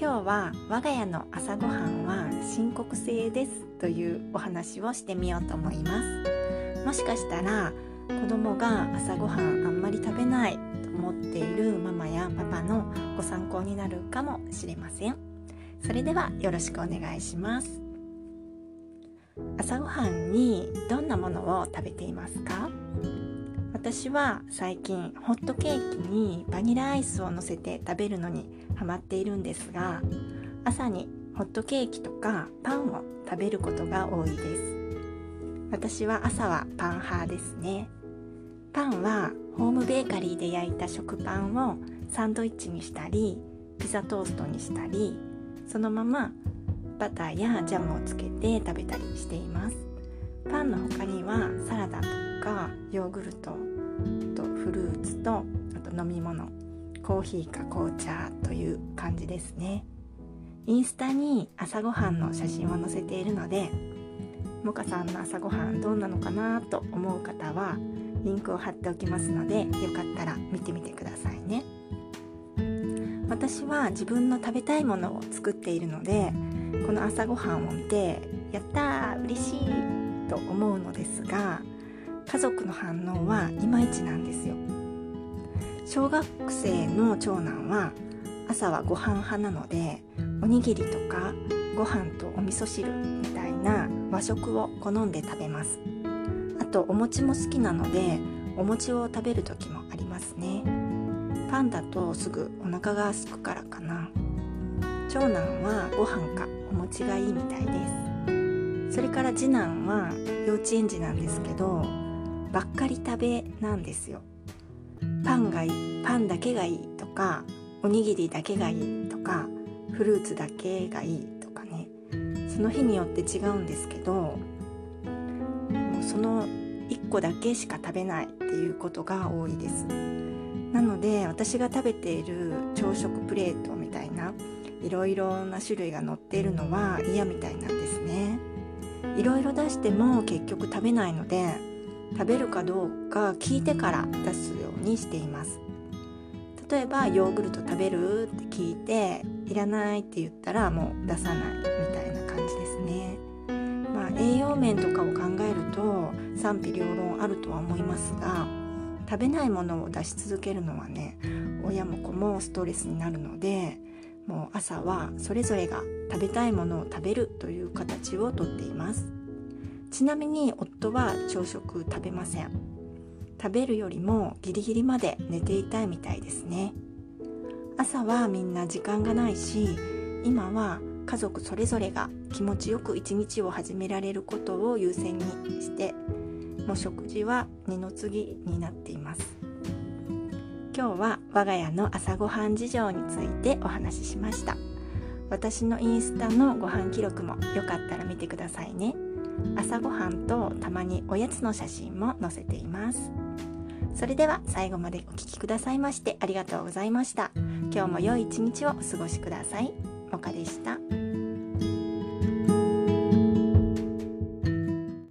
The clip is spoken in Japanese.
今日は我が家の朝ごはんは深刻性ですというお話をしてみようと思います。もしかしたら子供が朝ごはんあんまり食べないと思っているママやパパのご参考になるかもしれません。それではよろしくお願いします。朝ごはんにどんなものを食べていますか？私は最近ホットケーキにバニラアイスをのせて食べるのにハマっているんですが朝にホットケーキとかパンを食べることが多いです。私は朝はパン派ですね。パンはホームベーカリーで焼いた食パンをサンドイッチにしたりピザトーストにしたりそのままバターやジャムをつけて食べたりしています。パンの他にはサラダとかヨーグルトとフルーツとあと飲み物コーヒーか紅茶という感じですね。インスタに朝ごはんの写真を載せているのでモカさんの朝ごはんどんなのかなと思う方はリンクを貼っておきますのでよかったら見てみてくださいね。私は自分の食べたいものを作っているのでこの朝ごはんを見てやったー嬉しいと思うのですが家族の反応はいまいちなんですよ。小学生の長男は朝はご飯派なのでおにぎりとかご飯とお味噌汁みたいな和食を好んで食べます。あとお餅も好きなのでお餅を食べる時もありますね。パンだとすぐお腹が空くからかな。長男はご飯かお餅がいいみたいです。それから次男は幼稚園児なんですけどばっかり食べなんですよ。パンがいいパンだけがいいとかおにぎりだけがいいとかフルーツだけがいいとかね。その日によって違うんですけどもうその1個だけしか食べないっていうことが多いです。なので私が食べている朝食プレートみたいないろいろな種類が載っているのは嫌みたいなんですね。いろいろ出しても結局食べないので食べるかどうか聞いてから出すようにしています。例えばヨーグルト食べるって聞いていらないって言ったらもう出さないみたいな感じですね。まあ栄養面とかを考えると賛否両論あるとは思いますが食べないものを出し続けるのはね親も子もストレスになるのでもう朝はそれぞれが食べたいものを食べるという形をとっています。ちなみに夫は朝食食べません。食べるよりもギリギリまで寝ていたいみたいですね。朝はみんな時間がないし今は家族それぞれが気持ちよく一日を始められることを優先にしてもう食事は二の次になっています。今日は我が家の朝ごはん事情についてお話ししました。私のインスタのご飯記録もよかったら見てくださいね。朝ごはんとたまにおやつの写真も載せています。それでは最後までお聴きくださいましてありがとうございました。今日も良い一日をお過ごしください。もかでした。